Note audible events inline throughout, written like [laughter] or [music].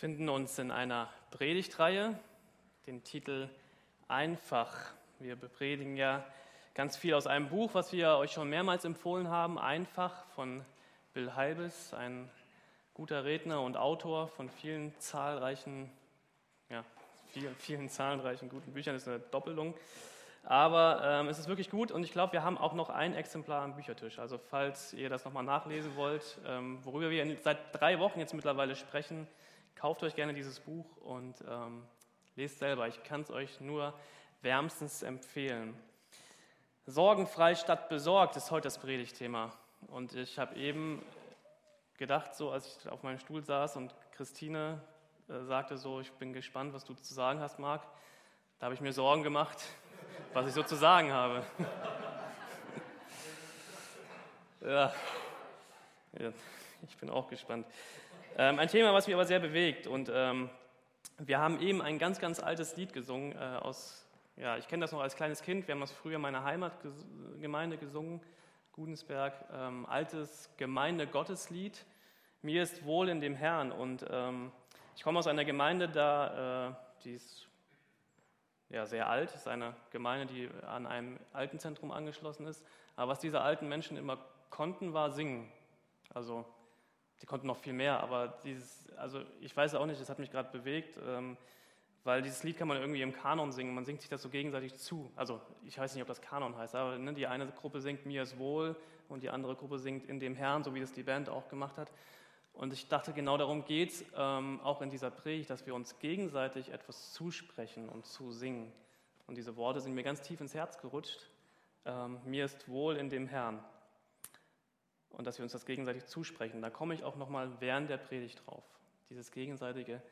befinden uns in einer Predigtreihe, den Titel Einfach. Wir predigen ja ganz viel aus einem Buch, was wir euch schon mehrmals empfohlen haben, Einfach von Bill Halbes, ein guter Redner und Autor von vielen zahlreichen, ja, vielen, vielen zahlreichen guten Büchern, das ist eine Doppelung. Aber ähm, es ist wirklich gut und ich glaube, wir haben auch noch ein Exemplar am Büchertisch. Also falls ihr das nochmal nachlesen wollt, ähm, worüber wir seit drei Wochen jetzt mittlerweile sprechen, kauft euch gerne dieses Buch und ähm, lest selber. Ich kann es euch nur wärmstens empfehlen. Sorgenfrei statt besorgt ist heute das Predigtthema. Und ich habe eben gedacht, so als ich auf meinem Stuhl saß und Christine äh, sagte so, ich bin gespannt, was du zu sagen hast, Marc. Da habe ich mir Sorgen gemacht, [laughs] was ich so zu sagen habe. [laughs] ja. ja, ich bin auch gespannt. Ähm, ein Thema, was mich aber sehr bewegt. Und ähm, wir haben eben ein ganz, ganz altes Lied gesungen äh, aus, ja, ich kenne das noch als kleines Kind. Wir haben das früher in meiner Heimatgemeinde gesungen, Gudensberg. Ähm, altes Gemeinde-Gotteslied. Mir ist wohl in dem Herrn. Und ähm, ich komme aus einer Gemeinde, da, äh, die ist ja, sehr alt, ist eine Gemeinde, die an einem Altenzentrum angeschlossen ist. Aber was diese alten Menschen immer konnten, war singen. Also die konnten noch viel mehr, aber dieses, also ich weiß auch nicht, das hat mich gerade bewegt, ähm, weil dieses Lied kann man irgendwie im Kanon singen, man singt sich das so gegenseitig zu. Also ich weiß nicht, ob das Kanon heißt, aber ne, die eine Gruppe singt Mir ist wohl und die andere Gruppe singt In dem Herrn, so wie das die Band auch gemacht hat. Und ich dachte, genau darum geht es ähm, auch in dieser Predigt, dass wir uns gegenseitig etwas zusprechen und zusingen. Und diese Worte sind mir ganz tief ins Herz gerutscht. Ähm, mir ist wohl in dem Herrn und dass wir uns das gegenseitig zusprechen. Da komme ich auch nochmal während der Predigt drauf, dieses gegenseitige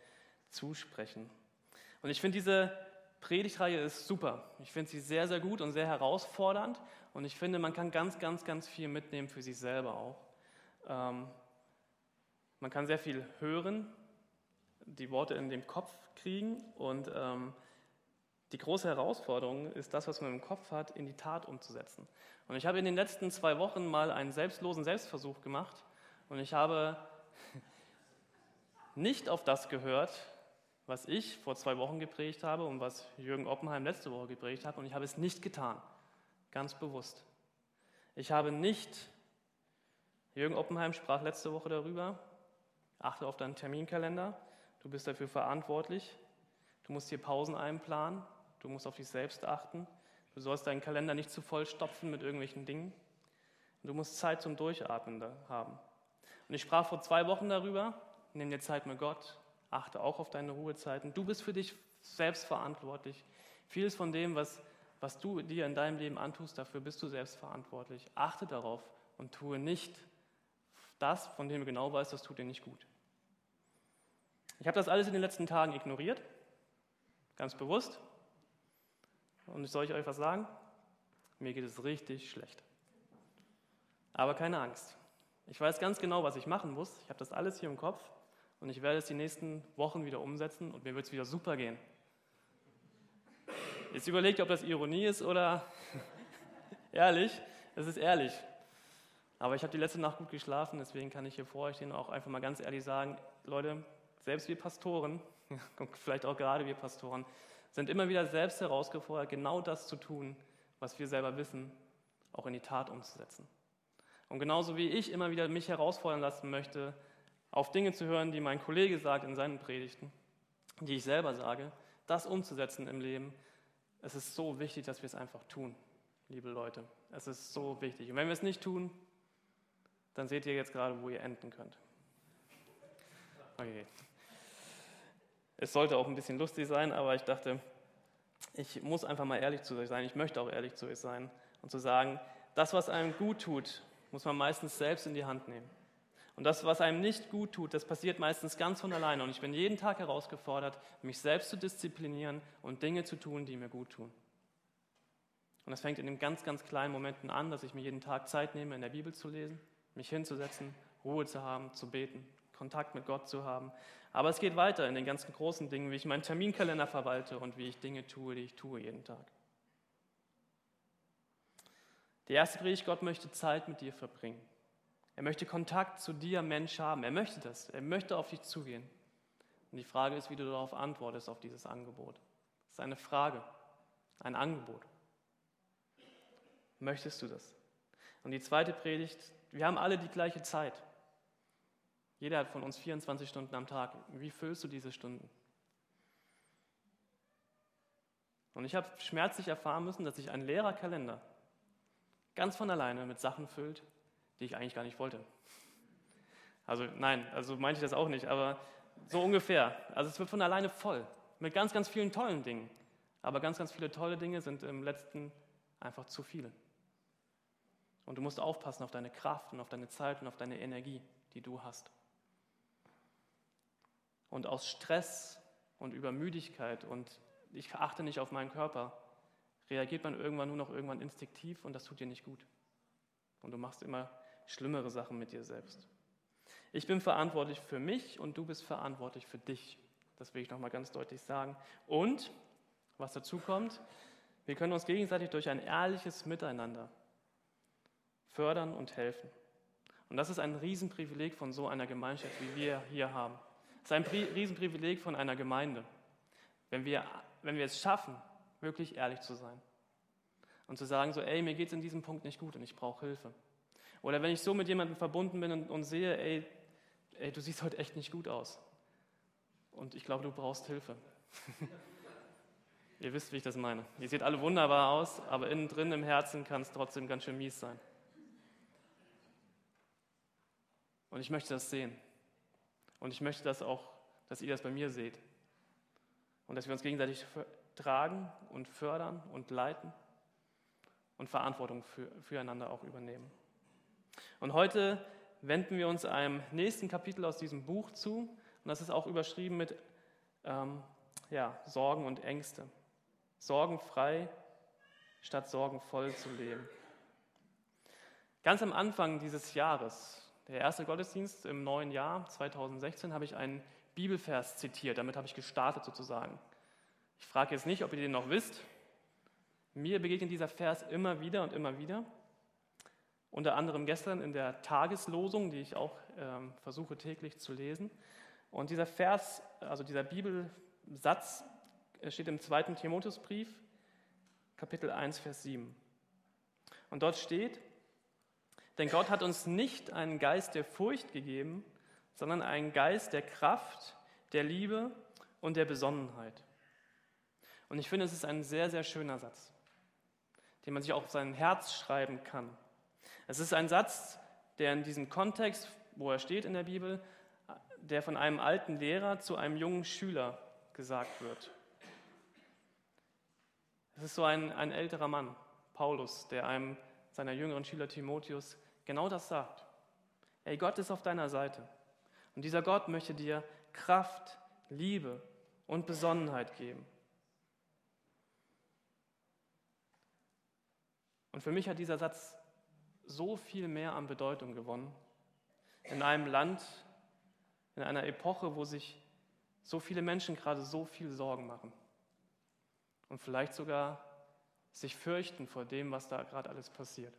Zusprechen. Und ich finde diese Predigtreihe ist super. Ich finde sie sehr, sehr gut und sehr herausfordernd. Und ich finde, man kann ganz, ganz, ganz viel mitnehmen für sich selber auch. Ähm, man kann sehr viel hören, die Worte in dem Kopf kriegen und ähm, die große Herausforderung ist, das, was man im Kopf hat, in die Tat umzusetzen. Und ich habe in den letzten zwei Wochen mal einen selbstlosen Selbstversuch gemacht und ich habe [laughs] nicht auf das gehört, was ich vor zwei Wochen geprägt habe und was Jürgen Oppenheim letzte Woche geprägt hat und ich habe es nicht getan, ganz bewusst. Ich habe nicht, Jürgen Oppenheim sprach letzte Woche darüber, achte auf deinen Terminkalender, du bist dafür verantwortlich, du musst hier Pausen einplanen, du musst auf dich selbst achten, Du sollst deinen Kalender nicht zu voll stopfen mit irgendwelchen Dingen. Du musst Zeit zum Durchatmen haben. Und ich sprach vor zwei Wochen darüber, nimm dir Zeit mit Gott, achte auch auf deine Ruhezeiten. Du bist für dich selbst verantwortlich. Vieles von dem, was, was du dir in deinem Leben antust, dafür bist du selbst verantwortlich. Achte darauf und tue nicht das, von dem du genau weißt, das tut dir nicht gut. Ich habe das alles in den letzten Tagen ignoriert, ganz bewusst. Und soll ich euch was sagen? Mir geht es richtig schlecht. Aber keine Angst. Ich weiß ganz genau, was ich machen muss. Ich habe das alles hier im Kopf und ich werde es die nächsten Wochen wieder umsetzen und mir wird es wieder super gehen. Jetzt überlegt, ob das Ironie ist oder [laughs] ehrlich. Es ist ehrlich. Aber ich habe die letzte Nacht gut geschlafen, deswegen kann ich hier vor euch auch einfach mal ganz ehrlich sagen, Leute, selbst wir Pastoren, [laughs] vielleicht auch gerade wir Pastoren, sind immer wieder selbst herausgefordert, genau das zu tun, was wir selber wissen, auch in die Tat umzusetzen. Und genauso wie ich immer wieder mich herausfordern lassen möchte, auf Dinge zu hören, die mein Kollege sagt in seinen Predigten, die ich selber sage, das umzusetzen im Leben, es ist so wichtig, dass wir es einfach tun, liebe Leute. Es ist so wichtig. Und wenn wir es nicht tun, dann seht ihr jetzt gerade, wo ihr enden könnt. Okay. Es sollte auch ein bisschen lustig sein, aber ich dachte, ich muss einfach mal ehrlich zu euch sein. Ich möchte auch ehrlich zu euch sein und zu sagen, das, was einem gut tut, muss man meistens selbst in die Hand nehmen. Und das, was einem nicht gut tut, das passiert meistens ganz von alleine. Und ich bin jeden Tag herausgefordert, mich selbst zu disziplinieren und Dinge zu tun, die mir gut tun. Und das fängt in den ganz, ganz kleinen Momenten an, dass ich mir jeden Tag Zeit nehme, in der Bibel zu lesen, mich hinzusetzen, Ruhe zu haben, zu beten, Kontakt mit Gott zu haben. Aber es geht weiter in den ganzen großen Dingen, wie ich meinen Terminkalender verwalte und wie ich Dinge tue, die ich tue jeden Tag. Der erste Predigt, Gott möchte Zeit mit dir verbringen. Er möchte Kontakt zu dir, Mensch, haben. Er möchte das. Er möchte auf dich zugehen. Und die Frage ist, wie du darauf antwortest, auf dieses Angebot. Das ist eine Frage, ein Angebot. Möchtest du das? Und die zweite Predigt, wir haben alle die gleiche Zeit. Jeder hat von uns 24 Stunden am Tag. Wie füllst du diese Stunden? Und ich habe schmerzlich erfahren müssen, dass sich ein leerer Kalender ganz von alleine mit Sachen füllt, die ich eigentlich gar nicht wollte. Also nein, also meinte ich das auch nicht, aber so ungefähr. Also es wird von alleine voll mit ganz, ganz vielen tollen Dingen. Aber ganz, ganz viele tolle Dinge sind im letzten einfach zu viele. Und du musst aufpassen auf deine Kraft und auf deine Zeit und auf deine Energie, die du hast. Und aus Stress und Übermüdigkeit und ich achte nicht auf meinen Körper, reagiert man irgendwann nur noch irgendwann instinktiv und das tut dir nicht gut. Und du machst immer schlimmere Sachen mit dir selbst. Ich bin verantwortlich für mich und du bist verantwortlich für dich. Das will ich nochmal ganz deutlich sagen. Und, was dazu kommt, wir können uns gegenseitig durch ein ehrliches Miteinander fördern und helfen. Und das ist ein Riesenprivileg von so einer Gemeinschaft, wie wir hier haben. Es ist ein Riesenprivileg von einer Gemeinde, wenn wir, wenn wir es schaffen, wirklich ehrlich zu sein. Und zu sagen so, ey, mir geht es in diesem Punkt nicht gut und ich brauche Hilfe. Oder wenn ich so mit jemandem verbunden bin und, und sehe, ey, ey, du siehst heute echt nicht gut aus. Und ich glaube, du brauchst Hilfe. [laughs] Ihr wisst, wie ich das meine. Ihr seht alle wunderbar aus, aber innen drin im Herzen kann es trotzdem ganz schön mies sein. Und ich möchte das sehen. Und ich möchte das auch, dass ihr das bei mir seht. Und dass wir uns gegenseitig tragen und fördern und leiten und Verantwortung für, füreinander auch übernehmen. Und heute wenden wir uns einem nächsten Kapitel aus diesem Buch zu. Und das ist auch überschrieben mit ähm, ja, Sorgen und Ängste. Sorgenfrei statt sorgenvoll zu leben. Ganz am Anfang dieses Jahres, der erste Gottesdienst im neuen Jahr 2016, habe ich einen Bibelvers zitiert. Damit habe ich gestartet sozusagen. Ich frage jetzt nicht, ob ihr den noch wisst. Mir begegnet dieser Vers immer wieder und immer wieder. Unter anderem gestern in der Tageslosung, die ich auch ähm, versuche täglich zu lesen. Und dieser Vers, also dieser Bibelsatz, steht im zweiten Timotheusbrief, Kapitel 1, Vers 7. Und dort steht, denn Gott hat uns nicht einen Geist der Furcht gegeben, sondern einen Geist der Kraft, der Liebe und der Besonnenheit. Und ich finde, es ist ein sehr, sehr schöner Satz, den man sich auch auf sein Herz schreiben kann. Es ist ein Satz, der in diesem Kontext, wo er steht in der Bibel, der von einem alten Lehrer zu einem jungen Schüler gesagt wird. Es ist so ein, ein älterer Mann, Paulus, der einem seiner jüngeren Schüler Timotheus genau das sagt. Ey, Gott ist auf deiner Seite. Und dieser Gott möchte dir Kraft, Liebe und Besonnenheit geben. Und für mich hat dieser Satz so viel mehr an Bedeutung gewonnen. In einem Land, in einer Epoche, wo sich so viele Menschen gerade so viel Sorgen machen und vielleicht sogar sich fürchten vor dem, was da gerade alles passiert.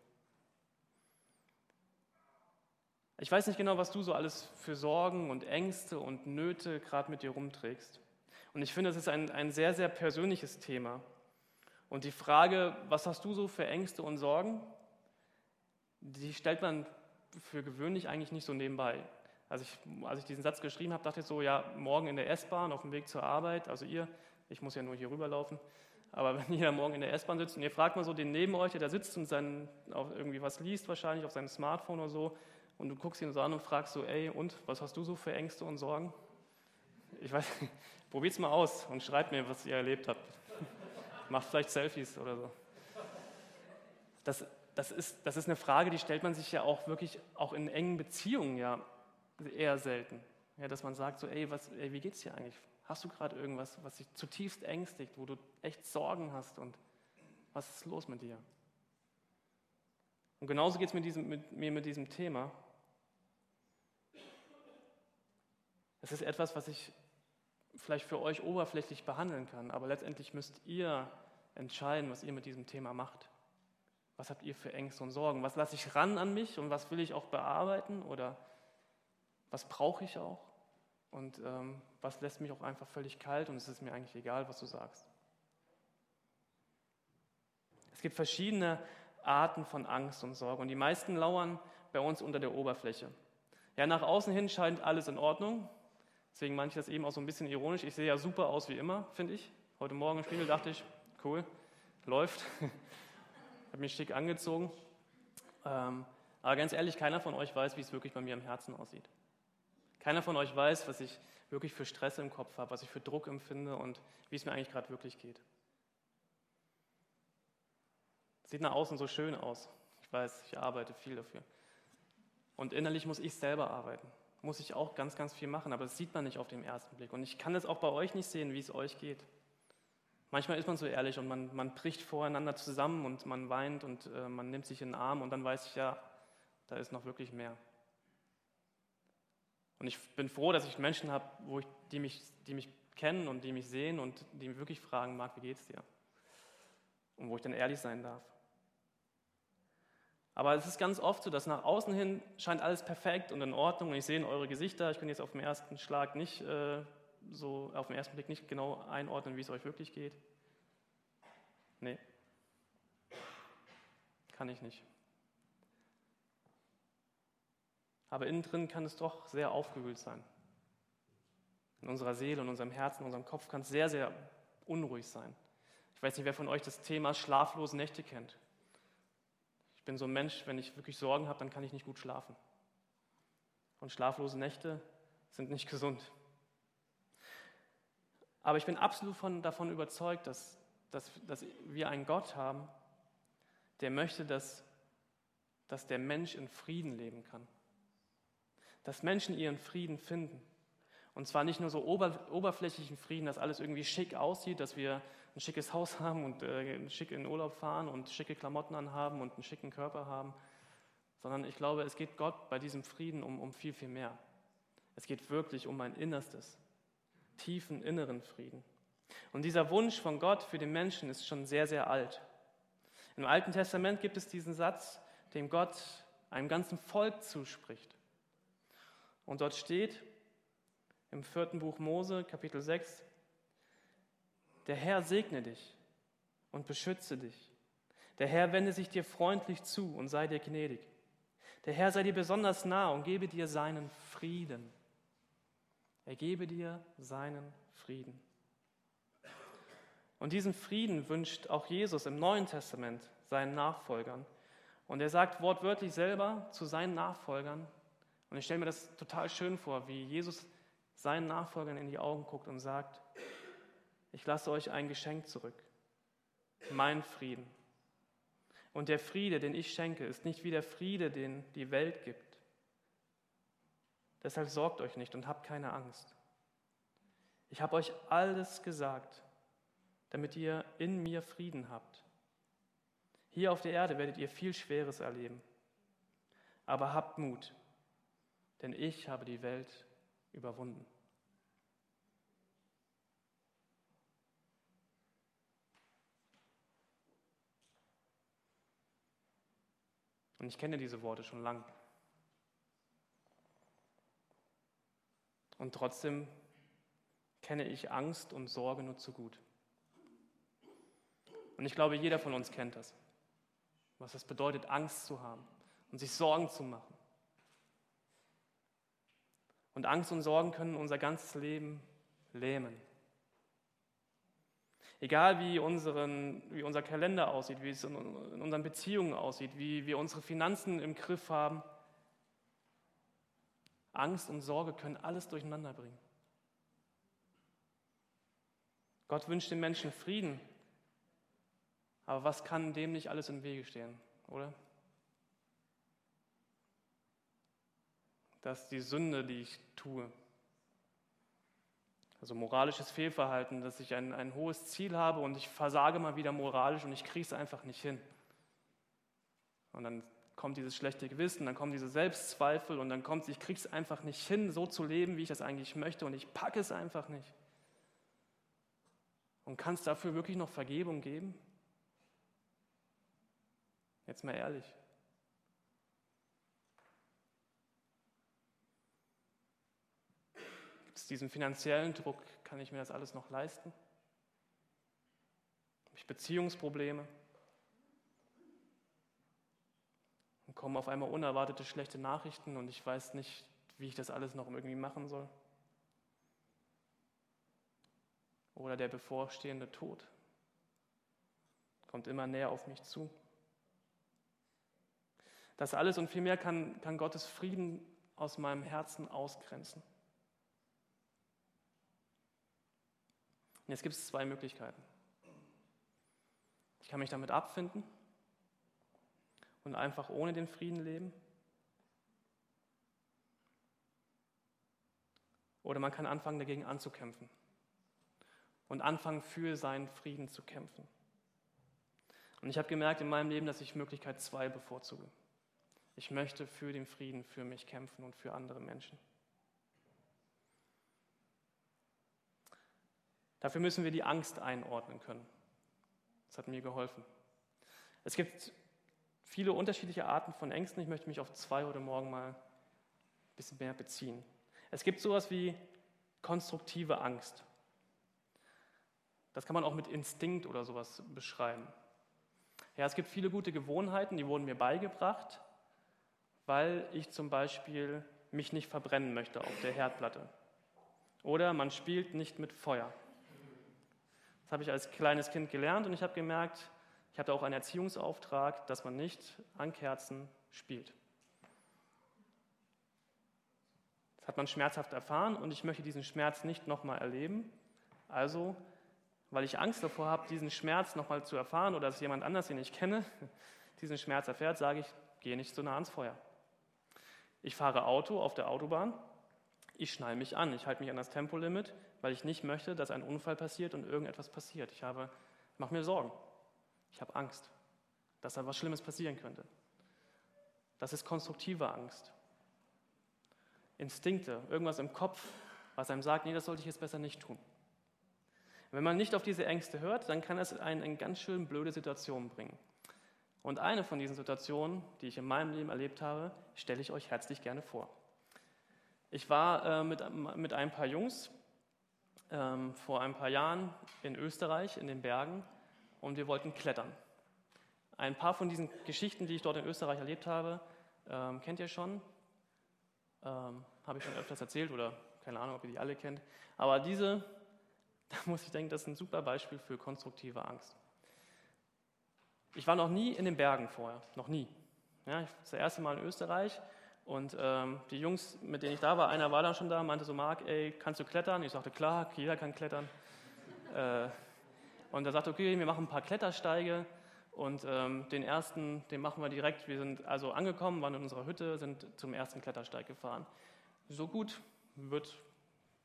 Ich weiß nicht genau, was du so alles für Sorgen und Ängste und Nöte gerade mit dir rumträgst. Und ich finde, es ist ein, ein sehr, sehr persönliches Thema. Und die Frage, was hast du so für Ängste und Sorgen, die stellt man für gewöhnlich eigentlich nicht so nebenbei. Also ich, als ich diesen Satz geschrieben habe, dachte ich so, ja, morgen in der S-Bahn auf dem Weg zur Arbeit, also ihr, ich muss ja nur hier rüberlaufen, aber [laughs] wenn ihr morgen in der S-Bahn sitzt und ihr fragt mal so den neben euch, der da sitzt und sein, irgendwie was liest wahrscheinlich auf seinem Smartphone oder so, und du guckst ihn so an und fragst so, ey, und, was hast du so für Ängste und Sorgen? Ich weiß, [laughs] probiert's mal aus und schreibt mir, was ihr erlebt habt. [laughs] Macht vielleicht Selfies oder so. Das, das, ist, das ist eine Frage, die stellt man sich ja auch wirklich auch in engen Beziehungen ja eher selten. Ja, dass man sagt so, ey, was, ey, wie geht's dir eigentlich? Hast du gerade irgendwas, was dich zutiefst ängstigt, wo du echt Sorgen hast und was ist los mit dir? Und genauso geht es mit, mit mir mit diesem Thema. Es ist etwas, was ich vielleicht für euch oberflächlich behandeln kann, aber letztendlich müsst ihr entscheiden, was ihr mit diesem Thema macht. Was habt ihr für Ängste und Sorgen? Was lasse ich ran an mich und was will ich auch bearbeiten oder was brauche ich auch? und ähm, was lässt mich auch einfach völlig kalt und es ist mir eigentlich egal, was du sagst. Es gibt verschiedene Arten von Angst und Sorge und die meisten lauern bei uns unter der Oberfläche. Ja, nach außen hin scheint alles in Ordnung. Deswegen meine ich das eben auch so ein bisschen ironisch. Ich sehe ja super aus wie immer, finde ich. Heute Morgen im Spiegel dachte ich, cool, läuft. [laughs] habe mich schick angezogen. Ähm, aber ganz ehrlich, keiner von euch weiß, wie es wirklich bei mir im Herzen aussieht. Keiner von euch weiß, was ich wirklich für Stress im Kopf habe, was ich für Druck empfinde und wie es mir eigentlich gerade wirklich geht. Sieht nach außen so schön aus. Ich weiß, ich arbeite viel dafür. Und innerlich muss ich selber arbeiten. Muss ich auch ganz, ganz viel machen, aber das sieht man nicht auf den ersten Blick. Und ich kann es auch bei euch nicht sehen, wie es euch geht. Manchmal ist man so ehrlich und man, man bricht voreinander zusammen und man weint und äh, man nimmt sich in den Arm und dann weiß ich ja, da ist noch wirklich mehr. Und ich bin froh, dass ich Menschen habe, die, mich, die mich kennen und die mich sehen und die mich wirklich fragen, Marc, wie geht's dir? Und wo ich dann ehrlich sein darf. Aber es ist ganz oft so, dass nach außen hin scheint alles perfekt und in Ordnung und ich sehe in eure Gesichter, ich kann jetzt auf den ersten Schlag nicht äh, so, auf den ersten Blick nicht genau einordnen, wie es euch wirklich geht. Nee, kann ich nicht. Aber innen drin kann es doch sehr aufgewühlt sein. In unserer Seele, in unserem Herzen, in unserem Kopf kann es sehr, sehr unruhig sein. Ich weiß nicht, wer von euch das Thema schlaflose Nächte kennt. Bin so ein Mensch, wenn ich wirklich Sorgen habe, dann kann ich nicht gut schlafen. Und schlaflose Nächte sind nicht gesund. Aber ich bin absolut von, davon überzeugt, dass, dass, dass wir einen Gott haben, der möchte, dass, dass der Mensch in Frieden leben kann dass Menschen ihren Frieden finden. Und zwar nicht nur so ober, oberflächlichen Frieden, dass alles irgendwie schick aussieht, dass wir ein schickes Haus haben und äh, schick in Urlaub fahren und schicke Klamotten anhaben und einen schicken Körper haben, sondern ich glaube, es geht Gott bei diesem Frieden um, um viel, viel mehr. Es geht wirklich um ein Innerstes, tiefen inneren Frieden. Und dieser Wunsch von Gott für den Menschen ist schon sehr, sehr alt. Im Alten Testament gibt es diesen Satz, dem Gott einem ganzen Volk zuspricht. Und dort steht im vierten Buch Mose, Kapitel 6, der Herr segne dich und beschütze dich. Der Herr wende sich dir freundlich zu und sei dir gnädig. Der Herr sei dir besonders nah und gebe dir seinen Frieden. Er gebe dir seinen Frieden. Und diesen Frieden wünscht auch Jesus im Neuen Testament seinen Nachfolgern. Und er sagt wortwörtlich selber zu seinen Nachfolgern, und ich stelle mir das total schön vor, wie Jesus seinen Nachfolgern in die Augen guckt und sagt, ich lasse euch ein Geschenk zurück, mein Frieden. Und der Friede, den ich schenke, ist nicht wie der Friede, den die Welt gibt. Deshalb sorgt euch nicht und habt keine Angst. Ich habe euch alles gesagt, damit ihr in mir Frieden habt. Hier auf der Erde werdet ihr viel Schweres erleben. Aber habt Mut, denn ich habe die Welt überwunden. Und ich kenne diese Worte schon lang. Und trotzdem kenne ich Angst und Sorge nur zu gut. Und ich glaube, jeder von uns kennt das, was es bedeutet, Angst zu haben und sich Sorgen zu machen. Und Angst und Sorgen können unser ganzes Leben lähmen. Egal wie, unseren, wie unser Kalender aussieht, wie es in, in unseren Beziehungen aussieht, wie wir unsere Finanzen im Griff haben, Angst und Sorge können alles durcheinander bringen. Gott wünscht den Menschen Frieden, aber was kann dem nicht alles im Wege stehen, oder? dass die Sünde, die ich tue, also moralisches Fehlverhalten, dass ich ein, ein hohes Ziel habe und ich versage mal wieder moralisch und ich kriege es einfach nicht hin. Und dann kommt dieses schlechte Gewissen, dann kommen diese Selbstzweifel und dann kommt, ich kriege es einfach nicht hin, so zu leben, wie ich das eigentlich möchte und ich packe es einfach nicht. Und kann es dafür wirklich noch Vergebung geben? Jetzt mal ehrlich. Diesem finanziellen Druck, kann ich mir das alles noch leisten? Habe ich Beziehungsprobleme? Dann kommen auf einmal unerwartete schlechte Nachrichten und ich weiß nicht, wie ich das alles noch irgendwie machen soll. Oder der bevorstehende Tod kommt immer näher auf mich zu. Das alles und viel mehr kann, kann Gottes Frieden aus meinem Herzen ausgrenzen. Und jetzt gibt es zwei Möglichkeiten. Ich kann mich damit abfinden und einfach ohne den Frieden leben. Oder man kann anfangen, dagegen anzukämpfen und anfangen, für seinen Frieden zu kämpfen. Und ich habe gemerkt in meinem Leben, dass ich Möglichkeit zwei bevorzuge. Ich möchte für den Frieden für mich kämpfen und für andere Menschen. Dafür müssen wir die Angst einordnen können. Das hat mir geholfen. Es gibt viele unterschiedliche Arten von Ängsten. Ich möchte mich auf zwei heute Morgen mal ein bisschen mehr beziehen. Es gibt sowas wie konstruktive Angst. Das kann man auch mit Instinkt oder sowas beschreiben. Ja, es gibt viele gute Gewohnheiten, die wurden mir beigebracht, weil ich zum Beispiel mich nicht verbrennen möchte auf der Herdplatte. Oder man spielt nicht mit Feuer. Das habe ich als kleines Kind gelernt und ich habe gemerkt, ich habe auch einen Erziehungsauftrag, dass man nicht an Kerzen spielt. Das hat man schmerzhaft erfahren und ich möchte diesen Schmerz nicht nochmal erleben. Also, weil ich Angst davor habe, diesen Schmerz nochmal zu erfahren oder dass jemand anders, den ich kenne, [laughs] diesen Schmerz erfährt, sage ich, gehe nicht so nah ans Feuer. Ich fahre Auto auf der Autobahn, ich schnall mich an, ich halte mich an das Tempolimit, weil ich nicht möchte, dass ein Unfall passiert und irgendetwas passiert. Ich habe, mache mir Sorgen. Ich habe Angst, dass da was Schlimmes passieren könnte. Das ist konstruktive Angst. Instinkte, irgendwas im Kopf, was einem sagt, nee, das sollte ich jetzt besser nicht tun. Wenn man nicht auf diese Ängste hört, dann kann es einen in ganz schön blöde Situationen bringen. Und eine von diesen Situationen, die ich in meinem Leben erlebt habe, stelle ich euch herzlich gerne vor. Ich war äh, mit, mit ein paar Jungs ähm, vor ein paar Jahren in Österreich, in den Bergen, und wir wollten klettern. Ein paar von diesen Geschichten, die ich dort in Österreich erlebt habe, ähm, kennt ihr schon. Ähm, habe ich schon öfters erzählt oder keine Ahnung, ob ihr die alle kennt. Aber diese, [laughs] da muss ich denken, das ist ein super Beispiel für konstruktive Angst. Ich war noch nie in den Bergen vorher, noch nie. Ja, das erste Mal in Österreich und ähm, die Jungs, mit denen ich da war, einer war dann schon da, meinte so, Marc, ey, kannst du klettern? Ich sagte, klar, jeder kann klettern. Äh, und er sagte, okay, wir machen ein paar Klettersteige und ähm, den ersten, den machen wir direkt. Wir sind also angekommen, waren in unserer Hütte, sind zum ersten Klettersteig gefahren. So gut, wird,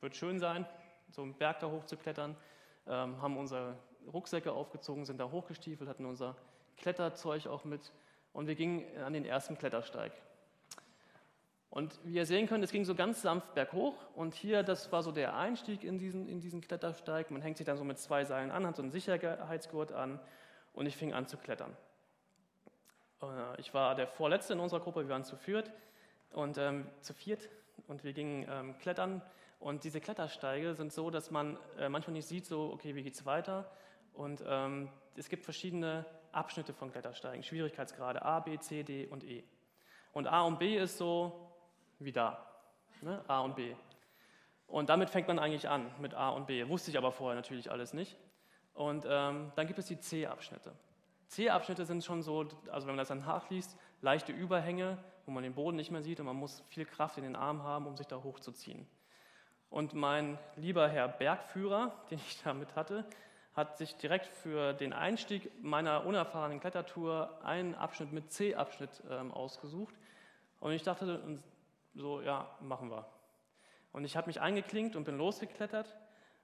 wird schön sein, so einen Berg da hoch zu klettern. Ähm, haben unsere Rucksäcke aufgezogen, sind da hochgestiefelt, hatten unser Kletterzeug auch mit und wir gingen an den ersten Klettersteig. Und wie ihr sehen könnt, es ging so ganz sanft berghoch und hier, das war so der Einstieg in diesen, in diesen Klettersteig. Man hängt sich dann so mit zwei Seilen an, hat so einen Sicherheitsgurt an und ich fing an zu klettern. Äh, ich war der Vorletzte in unserer Gruppe, wir waren zu viert und ähm, zu viert und wir gingen ähm, klettern. Und diese Klettersteige sind so, dass man äh, manchmal nicht sieht, so, okay, wie geht es weiter? Und ähm, es gibt verschiedene Abschnitte von Klettersteigen, Schwierigkeitsgrade A, B, C, D und E. Und A und B ist so, wie da. Ne? A und B. Und damit fängt man eigentlich an, mit A und B. Wusste ich aber vorher natürlich alles nicht. Und ähm, dann gibt es die C-Abschnitte. C-Abschnitte sind schon so, also wenn man das dann nachliest, leichte Überhänge, wo man den Boden nicht mehr sieht und man muss viel Kraft in den Arm haben, um sich da hochzuziehen. Und mein lieber Herr Bergführer, [laughs] den ich da mit hatte, hat sich direkt für den Einstieg meiner unerfahrenen Klettertour einen Abschnitt mit C-Abschnitt ähm, ausgesucht. Und ich dachte, so, ja, machen wir. Und ich habe mich eingeklinkt und bin losgeklettert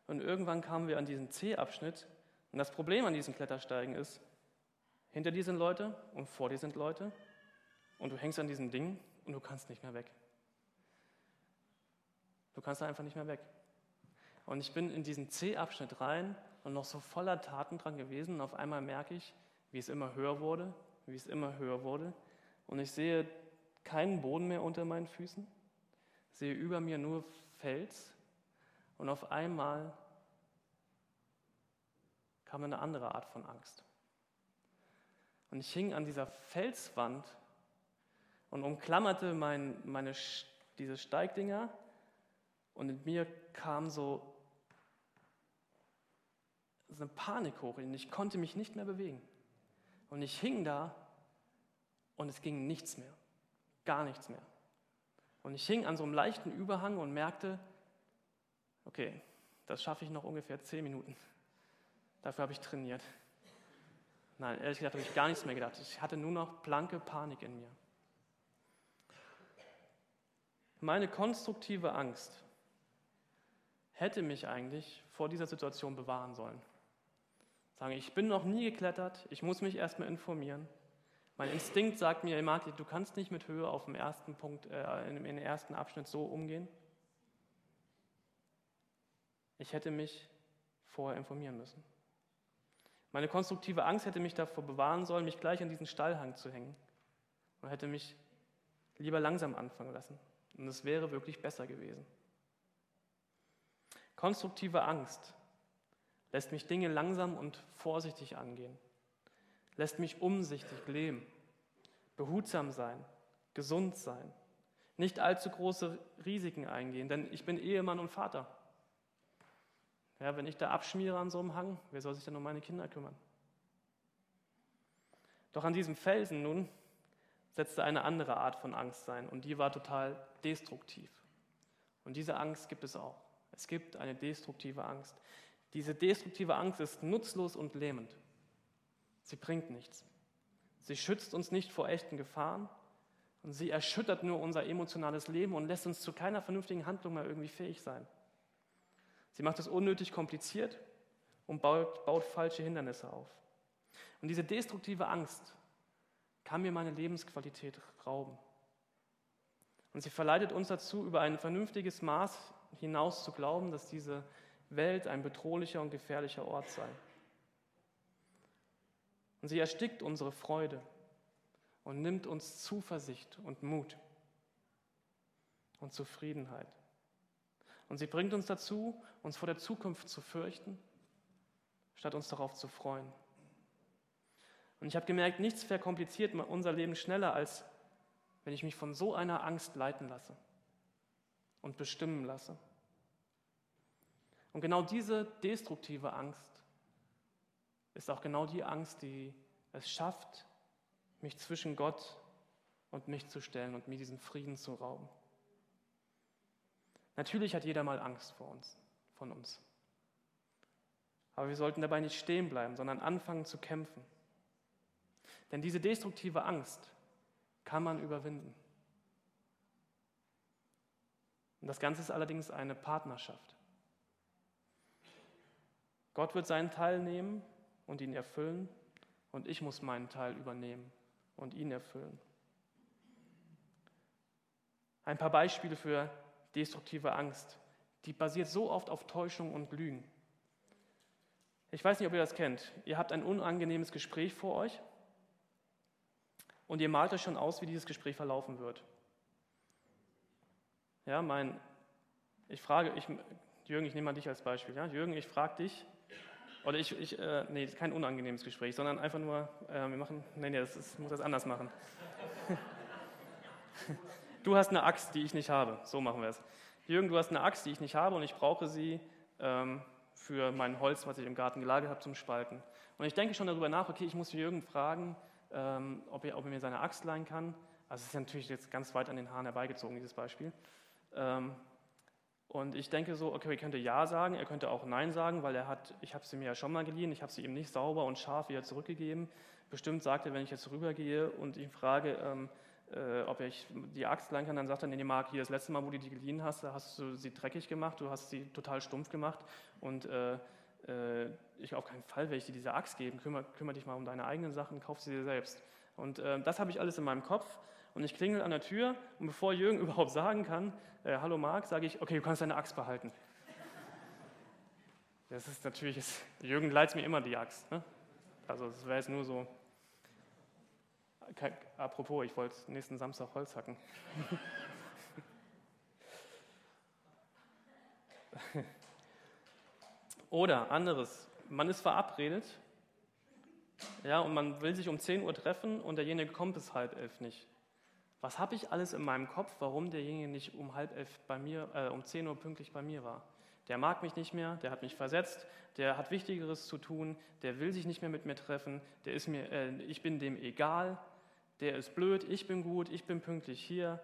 und irgendwann kamen wir an diesen C-Abschnitt. Und das Problem an diesen Klettersteigen ist, hinter dir sind Leute und vor dir sind Leute und du hängst an diesem Ding und du kannst nicht mehr weg. Du kannst da einfach nicht mehr weg. Und ich bin in diesen C-Abschnitt rein und noch so voller Taten dran gewesen und auf einmal merke ich, wie es immer höher wurde, wie es immer höher wurde und ich sehe keinen Boden mehr unter meinen Füßen, sehe über mir nur Fels Und auf einmal kam eine andere Art von Angst. Und ich hing an dieser Felswand und umklammerte mein, meine, diese Steigdinger und in mir kam so eine Panik hoch und ich konnte mich nicht mehr bewegen. Und ich hing da und es ging nichts mehr, gar nichts mehr. Und ich hing an so einem leichten Überhang und merkte, okay, das schaffe ich noch ungefähr zehn Minuten. Dafür habe ich trainiert. Nein, ehrlich gesagt habe ich gar nichts mehr gedacht. Ich hatte nur noch blanke Panik in mir. Meine konstruktive Angst hätte mich eigentlich vor dieser Situation bewahren sollen. Sagen, ich bin noch nie geklettert, ich muss mich erstmal informieren. Mein Instinkt sagt mir, Martin, du kannst nicht mit Höhe auf dem ersten Punkt, äh, in dem ersten Abschnitt so umgehen. Ich hätte mich vorher informieren müssen. Meine konstruktive Angst hätte mich davor bewahren sollen, mich gleich an diesen Stallhang zu hängen und hätte mich lieber langsam anfangen lassen. Und es wäre wirklich besser gewesen. Konstruktive Angst lässt mich Dinge langsam und vorsichtig angehen, lässt mich umsichtig leben, behutsam sein, gesund sein, nicht allzu große Risiken eingehen, denn ich bin Ehemann und Vater. Ja, wenn ich da abschmiere an so einem Hang, wer soll sich denn um meine Kinder kümmern? Doch an diesem Felsen nun setzte eine andere Art von Angst sein und die war total destruktiv. Und diese Angst gibt es auch. Es gibt eine destruktive Angst. Diese destruktive Angst ist nutzlos und lähmend. Sie bringt nichts. Sie schützt uns nicht vor echten Gefahren und sie erschüttert nur unser emotionales Leben und lässt uns zu keiner vernünftigen Handlung mehr irgendwie fähig sein. Sie macht es unnötig kompliziert und baut, baut falsche Hindernisse auf. Und diese destruktive Angst kann mir meine Lebensqualität rauben. Und sie verleitet uns dazu, über ein vernünftiges Maß hinaus zu glauben, dass diese Welt ein bedrohlicher und gefährlicher Ort sei. Und sie erstickt unsere Freude und nimmt uns Zuversicht und Mut und Zufriedenheit. Und sie bringt uns dazu, uns vor der Zukunft zu fürchten, statt uns darauf zu freuen. Und ich habe gemerkt, nichts verkompliziert unser Leben schneller, als wenn ich mich von so einer Angst leiten lasse und bestimmen lasse. Und genau diese destruktive Angst ist auch genau die Angst, die es schafft, mich zwischen Gott und mich zu stellen und mir diesen Frieden zu rauben. Natürlich hat jeder mal Angst vor uns, von uns. Aber wir sollten dabei nicht stehen bleiben, sondern anfangen zu kämpfen. Denn diese destruktive Angst kann man überwinden. Und das Ganze ist allerdings eine Partnerschaft. Gott wird seinen Teil nehmen und ihn erfüllen und ich muss meinen Teil übernehmen und ihn erfüllen. Ein paar Beispiele für destruktive Angst. Die basiert so oft auf Täuschung und Lügen. Ich weiß nicht, ob ihr das kennt. Ihr habt ein unangenehmes Gespräch vor euch und ihr malt euch schon aus, wie dieses Gespräch verlaufen wird. Ja, mein, ich frage, ich, Jürgen, ich nehme mal dich als Beispiel. Ja? Jürgen, ich frage dich, oder ich, ich äh, nee, kein unangenehmes Gespräch, sondern einfach nur, äh, wir machen, nee, nee, das, das muss das anders machen. [laughs] du hast eine Axt, die ich nicht habe. So machen wir es. Jürgen, du hast eine Axt, die ich nicht habe und ich brauche sie ähm, für mein Holz, was ich im Garten gelagert habe, zum Spalten. Und ich denke schon darüber nach, okay, ich muss Jürgen fragen, ähm, ob, er, ob, er, mir seine Axt leihen kann. Also es ist natürlich jetzt ganz weit an den Haaren herbeigezogen, dieses Beispiel. Ähm, und ich denke so, okay, er könnte Ja sagen, er könnte auch Nein sagen, weil er hat, ich habe sie mir ja schon mal geliehen, ich habe sie ihm nicht sauber und scharf wieder zurückgegeben. Bestimmt sagt er, wenn ich jetzt rübergehe und ihn frage, ähm, äh, ob ich die Axt leihen kann, dann sagt er, nee, Marc, hier das letzte Mal, wo du die geliehen hast, da hast du sie dreckig gemacht, du hast sie total stumpf gemacht und äh, äh, ich auf keinen Fall werde ich dir diese Axt geben, kümmere, kümmere dich mal um deine eigenen Sachen, kauf sie dir selbst. Und äh, das habe ich alles in meinem Kopf und ich klingel an der Tür und bevor Jürgen [laughs] überhaupt sagen kann, äh, hallo Marc, sage ich, okay, du kannst deine Axt behalten. Das ist natürlich, Jürgen leitet mir immer die Axt. Ne? Also das wäre jetzt nur so Apropos, ich wollte nächsten Samstag Holz hacken. [laughs] Oder anderes, man ist verabredet, ja, und man will sich um 10 Uhr treffen und derjenige kommt bis halb elf nicht. Was habe ich alles in meinem Kopf, warum derjenige nicht um halb elf bei mir, äh, um 10 Uhr pünktlich bei mir war? Der mag mich nicht mehr, der hat mich versetzt, der hat Wichtigeres zu tun, der will sich nicht mehr mit mir treffen, der ist mir, äh, ich bin dem egal, der ist blöd, ich bin gut, ich bin pünktlich hier.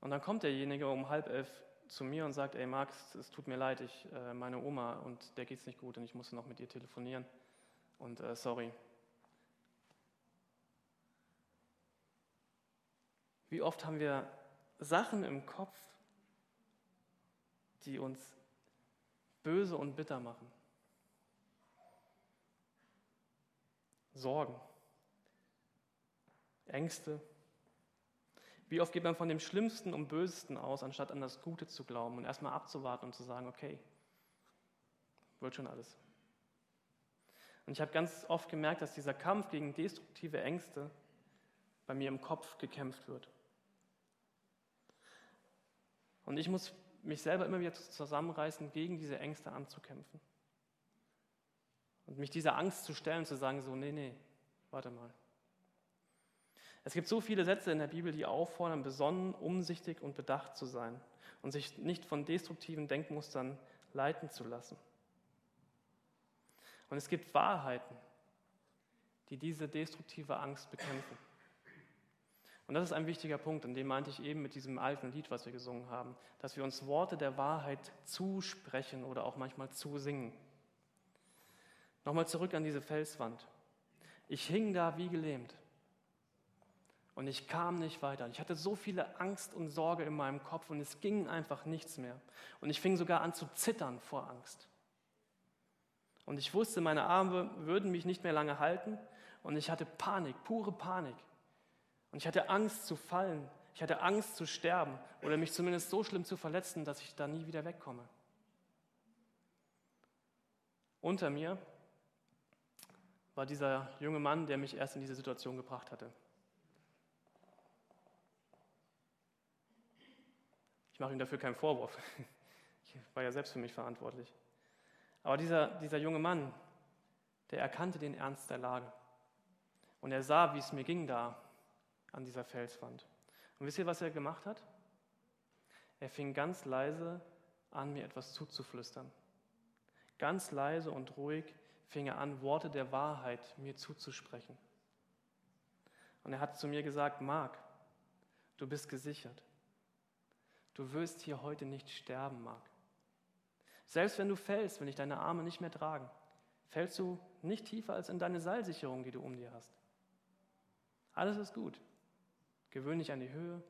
Und dann kommt derjenige um halb elf zu mir und sagt, ey Max, es tut mir leid, ich, äh, meine Oma und der geht's nicht gut und ich musste noch mit ihr telefonieren und äh, sorry. Wie oft haben wir Sachen im Kopf, die uns böse und bitter machen? Sorgen, Ängste, wie oft geht man von dem Schlimmsten und Bösesten aus, anstatt an das Gute zu glauben und erstmal abzuwarten und zu sagen, okay, wird schon alles. Und ich habe ganz oft gemerkt, dass dieser Kampf gegen destruktive Ängste bei mir im Kopf gekämpft wird. Und ich muss mich selber immer wieder zusammenreißen, gegen diese Ängste anzukämpfen. Und mich dieser Angst zu stellen, zu sagen, so, nee, nee, warte mal. Es gibt so viele Sätze in der Bibel, die auffordern, besonnen, umsichtig und bedacht zu sein und sich nicht von destruktiven Denkmustern leiten zu lassen. Und es gibt Wahrheiten, die diese destruktive Angst bekämpfen. Und das ist ein wichtiger Punkt, und den meinte ich eben mit diesem alten Lied, was wir gesungen haben, dass wir uns Worte der Wahrheit zusprechen oder auch manchmal zusingen. Nochmal zurück an diese Felswand. Ich hing da wie gelähmt. Und ich kam nicht weiter. Ich hatte so viele Angst und Sorge in meinem Kopf und es ging einfach nichts mehr. Und ich fing sogar an zu zittern vor Angst. Und ich wusste, meine Arme würden mich nicht mehr lange halten. Und ich hatte Panik, pure Panik. Und ich hatte Angst zu fallen. Ich hatte Angst zu sterben oder mich zumindest so schlimm zu verletzen, dass ich da nie wieder wegkomme. Unter mir war dieser junge Mann, der mich erst in diese Situation gebracht hatte. Ich mache ihm dafür keinen Vorwurf. [laughs] Ich war ja selbst für mich verantwortlich. Aber dieser, dieser junge Mann, der erkannte den Ernst der Lage. Und er sah, wie es mir ging da an dieser Felswand. Und wisst ihr, was er gemacht hat? Er fing ganz leise an, mir etwas zuzuflüstern. Ganz leise und ruhig fing er an, Worte der Wahrheit mir zuzusprechen. Und er hat zu mir gesagt, Mark, du bist gesichert. Du wirst hier heute nicht sterben, Mark. Selbst wenn du fällst, wenn dich deine Arme nicht mehr tragen, fällst du nicht tiefer als in deine Seilsicherung, die du um dir hast. Alles ist gut. Gewöhn dich an die Höhe,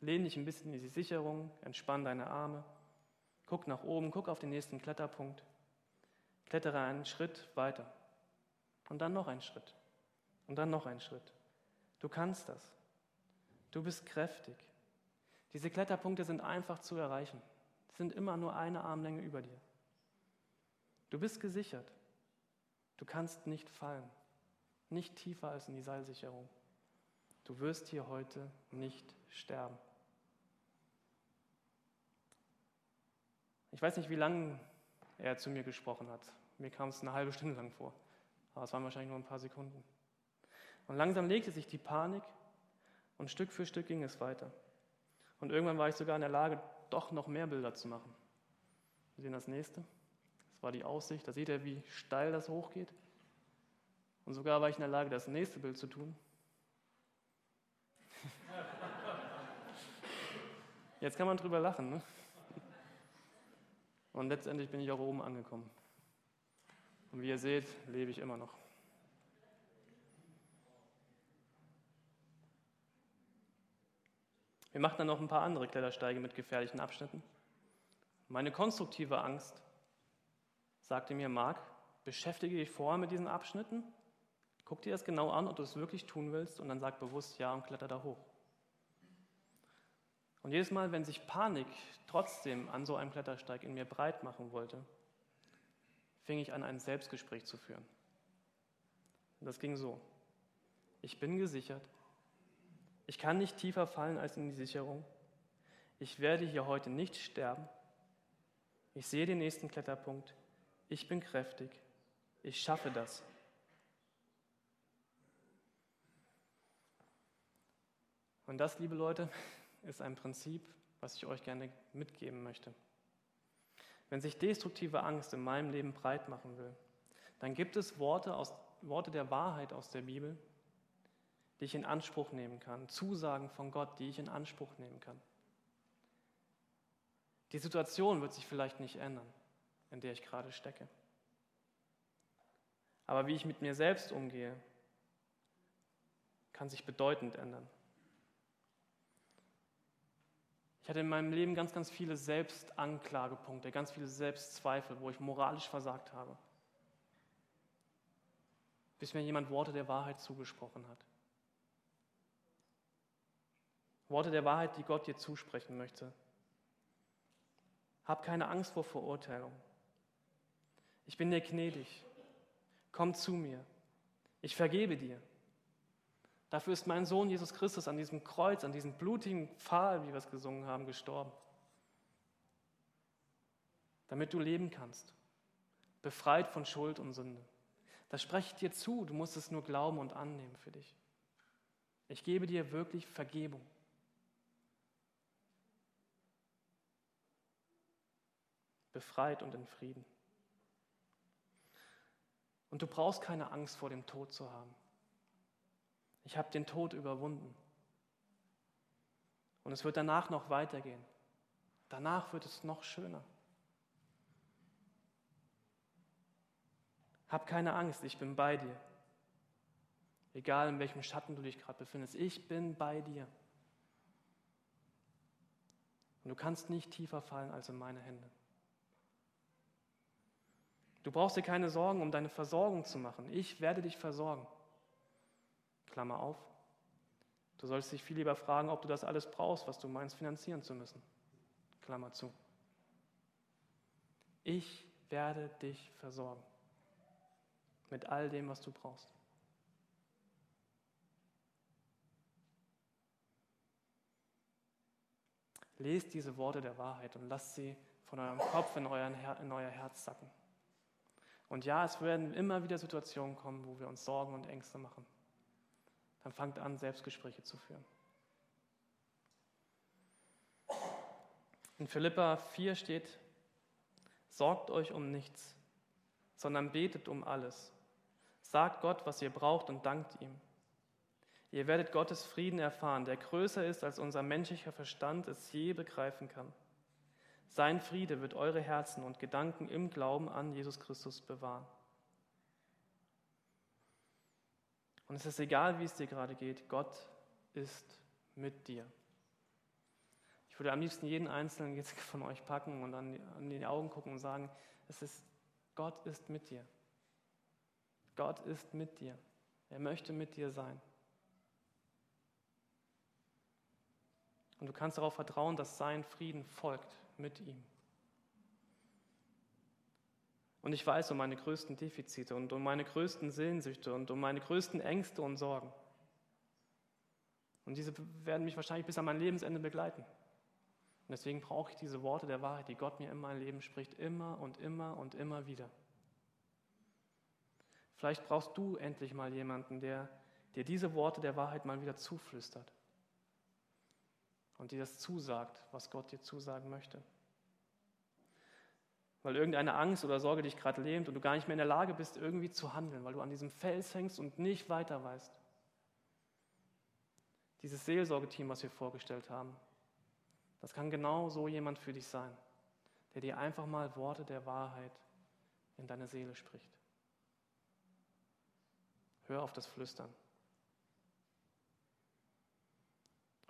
lehn dich ein bisschen in die Sicherung, entspann deine Arme, guck nach oben, guck auf den nächsten Kletterpunkt, klettere einen Schritt weiter und dann noch einen Schritt und dann noch einen Schritt. Du kannst das. Du bist kräftig. Diese Kletterpunkte sind einfach zu erreichen. Sie sind immer nur eine Armlänge über dir. Du bist gesichert. Du kannst nicht fallen. Nicht tiefer als in die Seilsicherung. Du wirst hier heute nicht sterben. Ich weiß nicht, wie lange er zu mir gesprochen hat. Mir kam es eine halbe Stunde lang vor. Aber es waren wahrscheinlich nur ein paar Sekunden. Und langsam legte sich die Panik und Stück für Stück ging es weiter. Und irgendwann war ich sogar in der Lage, doch noch mehr Bilder zu machen. Wir sehen das nächste. Das war die Aussicht. Da seht ihr, wie steil das hochgeht. Und sogar war ich in der Lage, das nächste Bild zu tun. Jetzt kann man drüber lachen. Ne? Und letztendlich bin ich auch oben angekommen. Und wie ihr seht, lebe ich immer noch. Wir machten dann noch ein paar andere Klettersteige mit gefährlichen Abschnitten. Meine konstruktive Angst sagte mir, Marc, beschäftige dich vorher mit diesen Abschnitten, guck dir das genau an, ob du es wirklich tun willst und dann sag bewusst ja und kletter da hoch. Und jedes Mal, wenn sich Panik trotzdem an so einem Klettersteig in mir breit machen wollte, fing ich an, ein Selbstgespräch zu führen. Und das ging so. Ich bin gesichert, ich kann nicht tiefer fallen als in die Sicherung. Ich werde hier heute nicht sterben. Ich sehe den nächsten Kletterpunkt. ich bin kräftig, ich schaffe das. Und das, liebe Leute, ist ein Prinzip, was ich euch gerne mitgeben möchte. Wenn sich destruktive Angst in meinem Leben breit machen will, dann gibt es Worte, aus, Worte der Wahrheit aus der Bibel, die ich in Anspruch nehmen kann, Zusagen von Gott, die ich in Anspruch nehmen kann. Die Situation wird sich vielleicht nicht ändern, in der ich gerade stecke. Aber wie ich mit mir selbst umgehe, kann sich bedeutend ändern. Ich hatte in meinem Leben ganz, ganz viele Selbstanklagepunkte, ganz viele Selbstzweifel, wo ich moralisch versagt habe. Bis mir jemand Worte der Wahrheit zugesprochen hat. Worte der Wahrheit, die Gott dir zusprechen möchte. Hab keine Angst vor Verurteilung. Ich bin dir gnädig. Komm zu mir. Ich vergebe dir. Dafür ist mein Sohn Jesus Christus an diesem Kreuz, an diesem blutigen Pfahl, wie wir es gesungen haben, gestorben. Damit du leben kannst, befreit von Schuld und Sünde. Das spreche ich dir zu, du musst es nur glauben und annehmen für dich. Ich gebe dir wirklich Vergebung. befreit und in Frieden. Und du brauchst keine Angst vor dem Tod zu haben. Ich habe den Tod überwunden. Und es wird danach noch weitergehen. Danach wird es noch schöner. Hab keine Angst, ich bin bei dir. Egal in welchem Schatten du dich gerade befindest, ich bin bei dir. Und du kannst nicht tiefer fallen als in meine Hände. Du brauchst dir keine Sorgen um deine Versorgung zu machen. Ich werde dich versorgen. Klammer auf. Du sollst dich viel lieber fragen, ob du das alles brauchst, was du meinst, finanzieren zu müssen. Klammer zu. Ich werde dich versorgen. Mit all dem, was du brauchst. Lest diese Worte der Wahrheit und lasst sie von eurem Kopf in, euren, in euer Herz sacken. Und ja, es werden immer wieder Situationen kommen, wo wir uns Sorgen und Ängste machen. Dann fangt an, Selbstgespräche zu führen. In Philippa 4 steht, sorgt euch um nichts, sondern betet um alles. Sagt Gott, was ihr braucht und dankt ihm. Ihr werdet Gottes Frieden erfahren, der größer ist, als unser menschlicher Verstand es je begreifen kann. Sein Friede wird eure Herzen und Gedanken im Glauben an Jesus Christus bewahren. Und es ist egal, wie es dir gerade geht, Gott ist mit dir. Ich würde am liebsten jeden Einzelnen jetzt [laughs] von euch packen und an die, an die Augen gucken und sagen, es ist, Gott ist mit dir. Gott ist mit dir. Er möchte mit dir sein. Und du kannst darauf vertrauen, dass sein Frieden folgt mit ihm. Und ich weiß um meine größten Defizite und um meine größten Sehnsüchte und um meine größten Ängste und Sorgen. Und diese werden mich wahrscheinlich bis an mein Lebensende begleiten. Und deswegen brauche ich diese Worte der Wahrheit, die Gott mir in mein Leben spricht, immer und immer und immer wieder. Vielleicht brauchst du endlich mal jemanden, der dir diese Worte der Wahrheit mal wieder zuflüstert und dir das zusagt, was Gott dir zusagen möchte. Weil irgendeine Angst oder Sorge dich gerade lähmt und du gar nicht mehr in der Lage bist, irgendwie zu handeln, weil du an diesem Fels hängst und nicht weiter weißt. Dieses Seelsorgeteam, was wir vorgestellt haben, das kann genau so jemand für dich sein, der dir einfach mal Worte der Wahrheit in deine Seele spricht. Hör auf das Flüstern.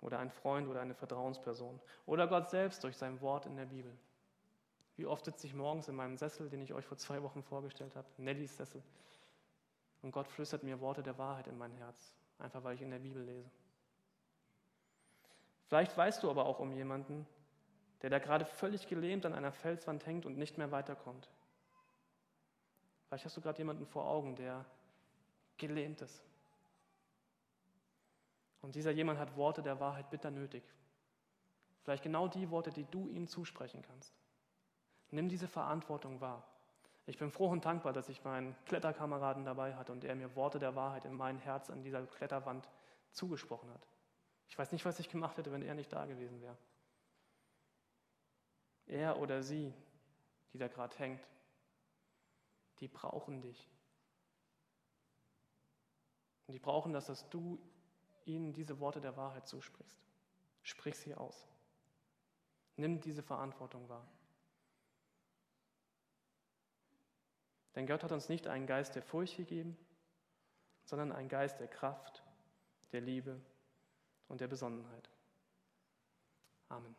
oder ein Freund oder eine Vertrauensperson oder Gott selbst durch sein Wort in der Bibel. Wie oft sitze ich morgens in meinem Sessel, den ich euch vor zwei Wochen vorgestellt habe, Nellys Sessel, und Gott flüstert mir Worte der Wahrheit in mein Herz, einfach weil ich in der Bibel lese. Vielleicht weißt du aber auch um jemanden, der da gerade völlig gelähmt an einer Felswand hängt und nicht mehr weiterkommt. Vielleicht hast du gerade jemanden vor Augen, der gelähmt ist, und dieser jemand hat Worte der Wahrheit bitter nötig. Vielleicht genau die Worte, die du ihm zusprechen kannst. Nimm diese Verantwortung wahr. Ich bin froh und dankbar, dass ich meinen Kletterkameraden dabei hatte und er mir Worte der Wahrheit in mein Herz an dieser Kletterwand zugesprochen hat. Ich weiß nicht, was ich gemacht hätte, wenn er nicht da gewesen wäre. Er oder sie, die da gerade hängt, die brauchen dich. Und die brauchen das, dass du ihnen diese Worte der Wahrheit zusprichst. Sprich sie aus. Nimm diese Verantwortung wahr. Denn Gott hat uns nicht einen Geist der Furcht gegeben, sondern einen Geist der Kraft, der Liebe und der Besonnenheit. Amen.